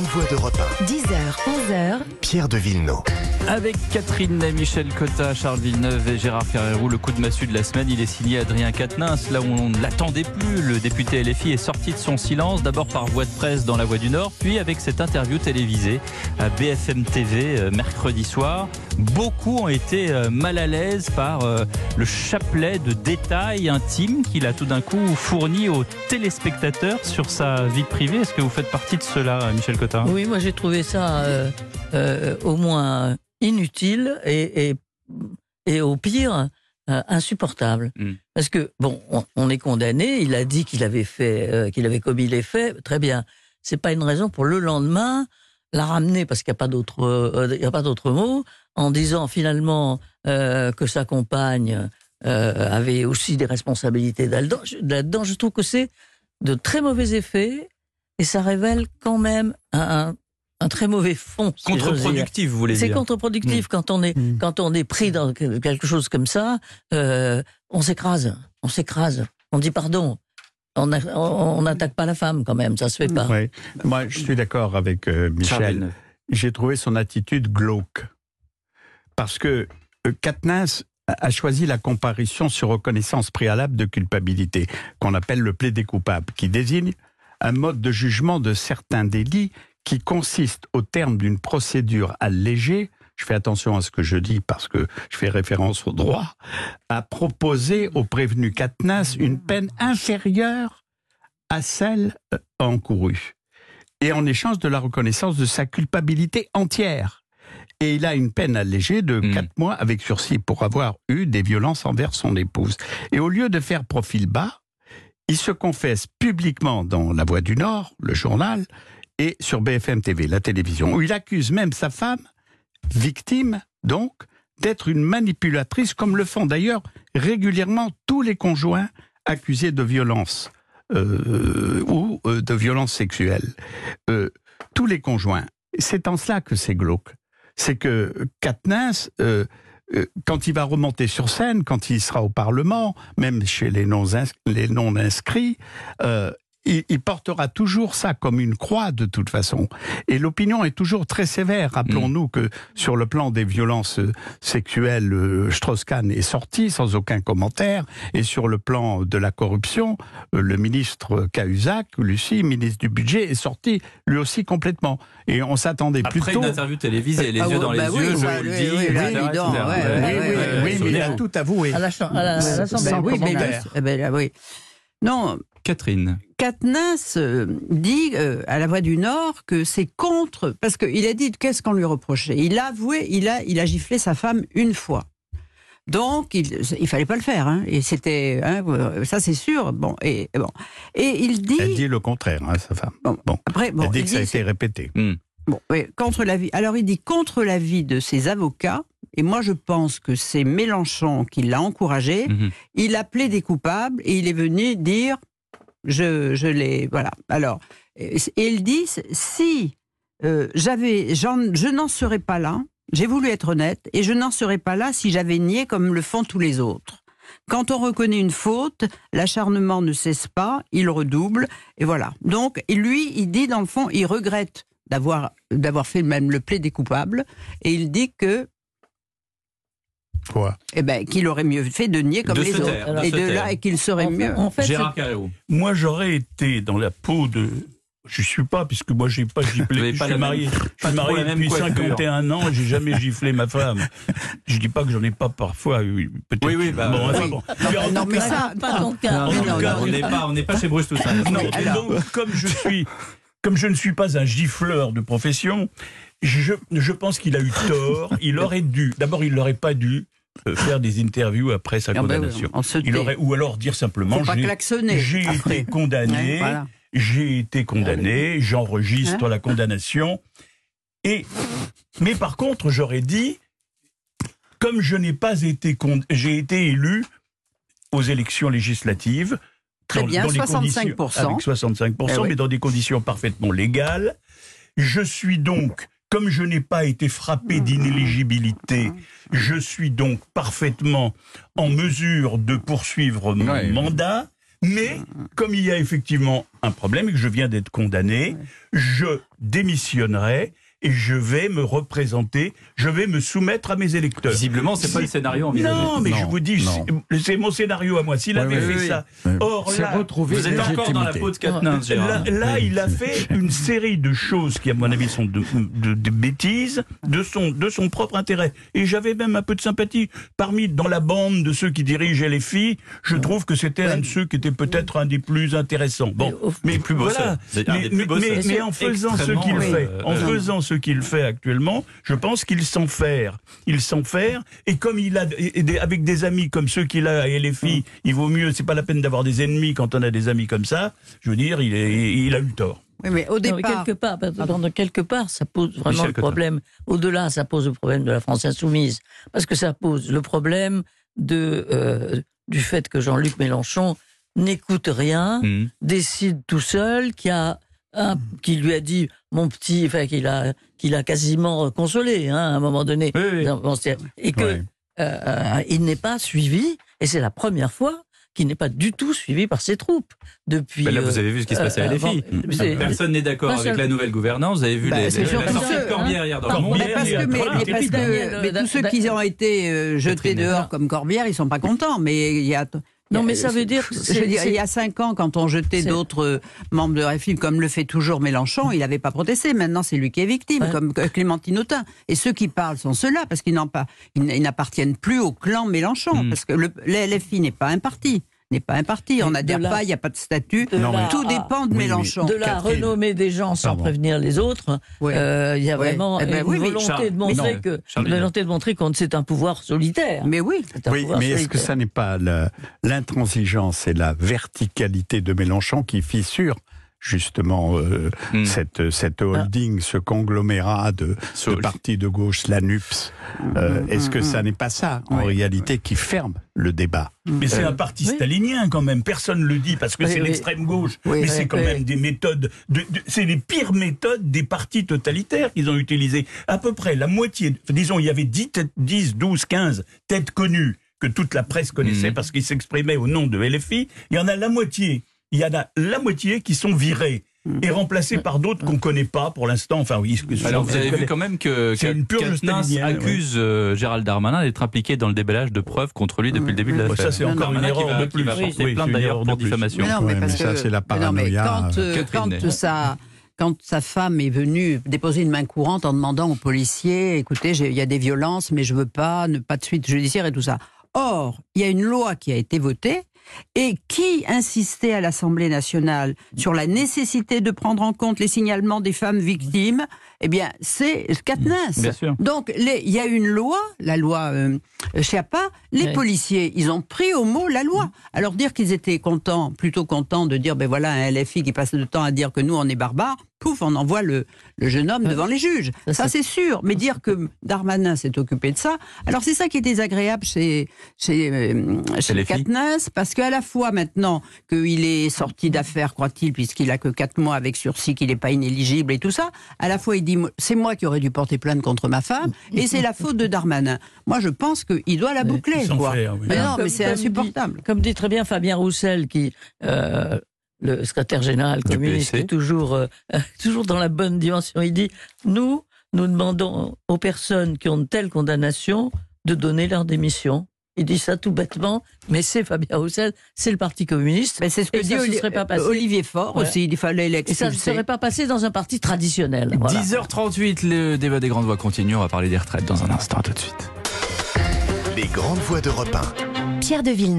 grande voix d'Europe 10h, 11h, 1, Pierre de Villeneuve. Avec Catherine, Michel Cotta, Charles Villeneuve et Gérard Ferrero, le coup de massue de la semaine, il est signé Adrien Quatennens. Là où on ne l'attendait plus, le député LFI est sorti de son silence, d'abord par voie de presse dans La Voix du Nord, puis avec cette interview télévisée à BFM TV euh, mercredi soir. Beaucoup ont été euh, mal à l'aise par euh, le chapelet de détails intimes qu'il a tout d'un coup fourni aux téléspectateurs sur sa vie privée. Est-ce que vous faites partie de cela, Michel Cotta? Oui, moi j'ai trouvé ça euh, euh, au moins inutile et, et, et au pire euh, insupportable. Mm. Parce que bon, on, on est condamné. Il a dit qu'il avait fait, qu'il avait commis les faits. Très bien. C'est pas une raison pour le lendemain la ramener parce qu'il n'y a pas d'autre, il y a pas d'autre mot, en disant finalement que sa compagne avait aussi des responsabilités Là-dedans, je trouve que c'est de très mauvais effets et ça révèle quand même un, très mauvais fond. Contre-productif, vous voulez C'est dire contre-productif quand on est Mm. quand on est pris dans que- quelque chose comme ça. euh, on s'écrase, on s'écrase. On dit pardon. On n'attaque pas la femme quand même, ça se fait pas. Oui. Moi, je suis d'accord avec euh, Michel. J'ai trouvé son attitude glauque. Parce que euh, Katniss a a choisi la comparution sur reconnaissance préalable de culpabilité, qu'on appelle le plaidé coupable, qui désigne un mode de jugement de certains délits qui consiste, au terme d'une procédure allégée, je fais attention à ce que je dis parce que je fais référence au droit, à proposer au prévenu Katniss une peine inférieure à celle euh, encourue. Et en échange de la reconnaissance de sa culpabilité entière. Et il a une peine allégée de Mm. 4 mois avec sursis pour avoir eu des violences envers son épouse. Et au lieu de faire profil bas, il se confesse publiquement dans La Voix du Nord, le journal, et sur BFM TV, la télévision, où il accuse même sa femme, victime donc, d'être une manipulatrice, comme le font d'ailleurs régulièrement tous les conjoints accusés de violence euh, ou euh, de violence sexuelle. Euh, tous les conjoints. C'est en cela que c'est glauque. C'est que euh, quand il va remonter sur scène, quand il sera au Parlement, même chez les non-inscrits, euh, il, il portera toujours ça comme une croix de toute façon. Et l'opinion est toujours très sévère. Rappelons-nous que sur le plan des violences euh, sexuelles, euh, Strauss-Kahn est sorti sans aucun commentaire. Et sur le plan de la corruption, euh, le ministre Cahuzac, Lucie, ministre du Budget, est sorti lui aussi complètement. Et on s'attendait Après plutôt... une interview télévisée, les Ah yeux ouais, dans les bah oui, yeux, je bah le oui, dis, oui, dis mais il a tout avoué. À l'Assemblée. Oui, mais eh ben là, oui. Non, Catherine. Katniss euh, dit euh, à la Voix du Nord que c'est contre, parce qu'il a dit qu'est-ce qu'on lui reprochait? Il a avoué, il a, il a giflé sa femme une fois. Donc, il, il fallait pas le faire, hein, et c'était, hein, euh, ça c'est sûr. Bon, et bon, et il dit, Elle dit le contraire, hein, sa femme. Bon, Bon. après, bon, Elle dit il que ça a été répété. Bon, oui, contre l'avis. Alors il dit contre l'avis de ses avocats. Et moi, je pense que c'est Mélenchon qui l'a encouragé. Mhm. Il a plaidé coupable et il est venu dire je, je l'ai. Voilà. Alors, et et il dit si euh, j'avais, je n'en serais pas là. J'ai voulu être honnête et je n'en serais pas là si j'avais nié comme le font tous les autres. Quand on reconnaît une faute, l'acharnement ne cesse pas, il redouble, et voilà. Donc, lui, il dit dans le fond, il regrette d'avoir d'avoir fait même le plaidé coupable, et il dit que, Quoi eh ben, qu'il aurait mieux fait de nier comme De les autres, taire, et de taire. là, et qu'il serait En mieux. en fait, Gérard Carreau. Moi, j'aurais été dans la peau de. Je suis pas, puisque moi, j'ai pas giflé. Je pas suis marié, même- je pas suis marié depuis coiffure. 51 ans et j'ai jamais giflé ma femme. Je dis pas que j'en ai pas parfois eu. Peut-être. Oui, oui, bah, bon, oui. enfin, bon. Non, tout mais cas- ça, Pas ton cas. Non, En non, tout cas, on n'est pas, on n'est pas chez Bruce Toussaint. Non, Oui, et donc, comme je suis, comme je ne suis pas un gifleur de profession, je, je pense qu'il a eu tort. Il aurait dû. D'abord, il n'aurait pas dû faire des interviews après sa Ah oui, condamnation. Il aurait, ou alors dire simplement, j'ai- été condamné, Ouais, voilà. j'ai été condamné, j'enregistre la condamnation. Et, mais par contre, j'aurais dit, comme je n'ai pas été, j'ai été élu aux élections législatives. Très bien, les 65%. conditions- Avec 65%, Eh oui. mais dans des conditions parfaitement légales. Je suis donc, comme je n'ai pas été frappé d'inéligibilité, je suis donc parfaitement en mesure de poursuivre mon Ouais. mandat, Mais comme il y a effectivement un problème et que je viens d'être condamné, je démissionnerai et je vais me représenter, je vais me soumettre à mes électeurs. Visiblement, c'est pas le scénario envisagé. Non, mais Non, je vous dis, c'est- mon scénario à moi. S'il Ouais, avait fait oui, ça, oui. or là, Vous êtes encore dans la peau de Katnins. Là, là, il a fait une série de choses qui, à mon avis, sont de, de- de bêtises de son, de son propre intérêt. Et j'avais même un peu de sympathie. Parmi, dans la bande de ceux qui dirigent les filles, je trouve que c'était un de ceux qui était peut-être un des plus intéressants. Bon, Mais plus voilà. C'est un Mais, mais- mais- mais en faisant ce qu'il fait, euh, en euh, faisant ce qu'il fait actuellement, je pense qu'il s'en faire. Il s'en faire. Et comme il a, et- et des- avec des amis comme ceux qu'il a et les filles, il vaut mieux, c'est pas la peine d'avoir des ennemis quand on a des amis comme ça. Je veux dire, il, est, il a eu tort. Oui, mais au Non, mais départ, quelque part, pardon, quelque part, ça pose vraiment Michel le problème. Au-delà, ça pose le problème de la France insoumise, parce que ça pose le problème de euh, du fait que Jean-Luc Mélenchon n'écoute rien, hum. décide tout seul, qui a un, qui lui a dit mon petit, enfin qu'il a qu'il a quasiment consolé hein, à un moment donné, Oui, oui. Et que euh, il n'est pas suivi, et c'est la première fois qu'il n'est pas du tout suivi par ses troupes depuis. Ben là, euh, vous avez vu ce qui se passait à euh, c'est- Personne n'est d'accord avec seul- la nouvelle gouvernance. Vous avez vu Bah, les, c'est les- surtout la sortie de Corbière hier dans hein. le Monde. Mais parce que, mais, Voilà. mais parce que- mais euh, tous ceux qui ont été euh, jetés dehors comme Corbière, ils sont pas contents. Mais il y a. Non, mais ça veut dire que Je veux dire, il y a cinq ans, quand on jetait d'autres euh, membres de RFI, comme le fait toujours Mélenchon, il n'avait pas protesté. Maintenant, c'est lui qui est victime, Ouais. comme Clémentine Autain. Et ceux qui parlent sont ceux-là, parce qu'ils n'appartiennent plus au clan Mélenchon, Mm. parce que le, le LFI n'est pas un parti. N'est pas un parti. On n'adhère pas, il n'y a pas de statut. de Non, là mais- Tout à- dépend de oui. Mélenchon. de la Catherine. renommer des gens sans Pardon. prévenir les autres, Ouais. euh, il y a Ouais. vraiment Eh ben une oui, mais volonté Charles- de montrer non, que Charles volonté de montrer qu'on c'est un pouvoir solitaire. Mais oui. C'est un Oui, mais est-ce que ça n'est pas l'intransigeance et la verticalité de Mélenchon qui fissure justement euh, Hmm. cette, cette holding, ce conglomérat de, de So- partis de gauche, la NUPS Euh, Est-ce que ça n'est pas ça, en Oui. réalité, qui ferme le débat? Mais c'est Euh, un parti oui. stalinien quand même. Personne ne le dit parce que Oui, c'est oui. l'extrême gauche. Oui, mais oui, c'est quand oui. même des méthodes. De, de- c'est les pires méthodes des partis totalitaires qu'ils ont utilisées. À peu près la moitié. Disons, il y avait 10, têtes- 10 12, 15 têtes connues que toute la presse connaissait Mhm. parce qu'ils s'exprimaient au nom de LFI. Il y en a la moitié. Il y en a la moitié qui sont virés et remplacés par d'autres qu'on connaît pas pour l'instant. Enfin, oui. Alors vous avez vu quand même que Katnins accuse euh, Gérald Darmanin d'être impliqué dans le déballage de preuves contre lui depuis le début de l'affaire. ça, c'est encore une erreur de plus. Oui, plainte d'ailleurs pour diffamation. Mais non, mais ça, c'est la mais non, mais paranoïa, quand, euh, Catherine. quand sa, quand sa femme est venue déposer une main courante en demandant aux policiers, écoutez, il y a des violences, mais je veux pas, ne pas de suite judiciaire et tout ça. Or, il y a une loi qui a été votée et qui insistait à l'Assemblée nationale sur la nécessité de prendre en compte les signalements des femmes victimes? Eh bien, c'est Katniss. Bien sûr. Donc, il y a une loi, la loi euh, Chiappa, les policiers, ils ont pris au mot la loi. Alors, dire qu'ils étaient contents, plutôt contents de dire, ben voilà, un LFI qui passe le temps à dire que nous, on est barbares, pouf, on envoie le, le jeune homme devant les juges. Ça, Ça, c'est sûr. Mais dire que Darmanin s'est occupé de ça, alors c'est ça qui est désagréable chez, chez, euh, chez les. Katniss, parce qu'à la fois maintenant qu'il est sorti d'affaires, croit-il, puisqu'il a que 4 mois avec sursis, qu'il n'est pas inéligible et tout ça, à la fois il dit c'est moi qui aurais dû porter plainte contre ma femme et c'est la faute de Darmanin. Moi je pense qu'il doit la boucler. Sans Quoi. faire, oui. Mais non, Comme- mais c'est insupportable. dit- comme dit très bien Fabien Roussel, qui euh, le secrétaire général communiste, est toujours euh, toujours dans la bonne dimension. Il dit nous nous demandons aux personnes qui ont de telles condamnations de donner leur démission. Il dit ça tout bêtement, mais c'est Fabien Roussel, c'est le Parti communiste. Mais c'est ce que Et dit ça se Oli- serait pas passé. Olivier Faure Voilà. aussi, il fallait Et ça ne l'expulser. serait pas passé dans un parti traditionnel. Voilà. 10h38, le débat des grandes voix continue. On va parler des retraites dans un instant, tout de suite. Les grandes voix d'Europe 1. Pierre de Villeneuve.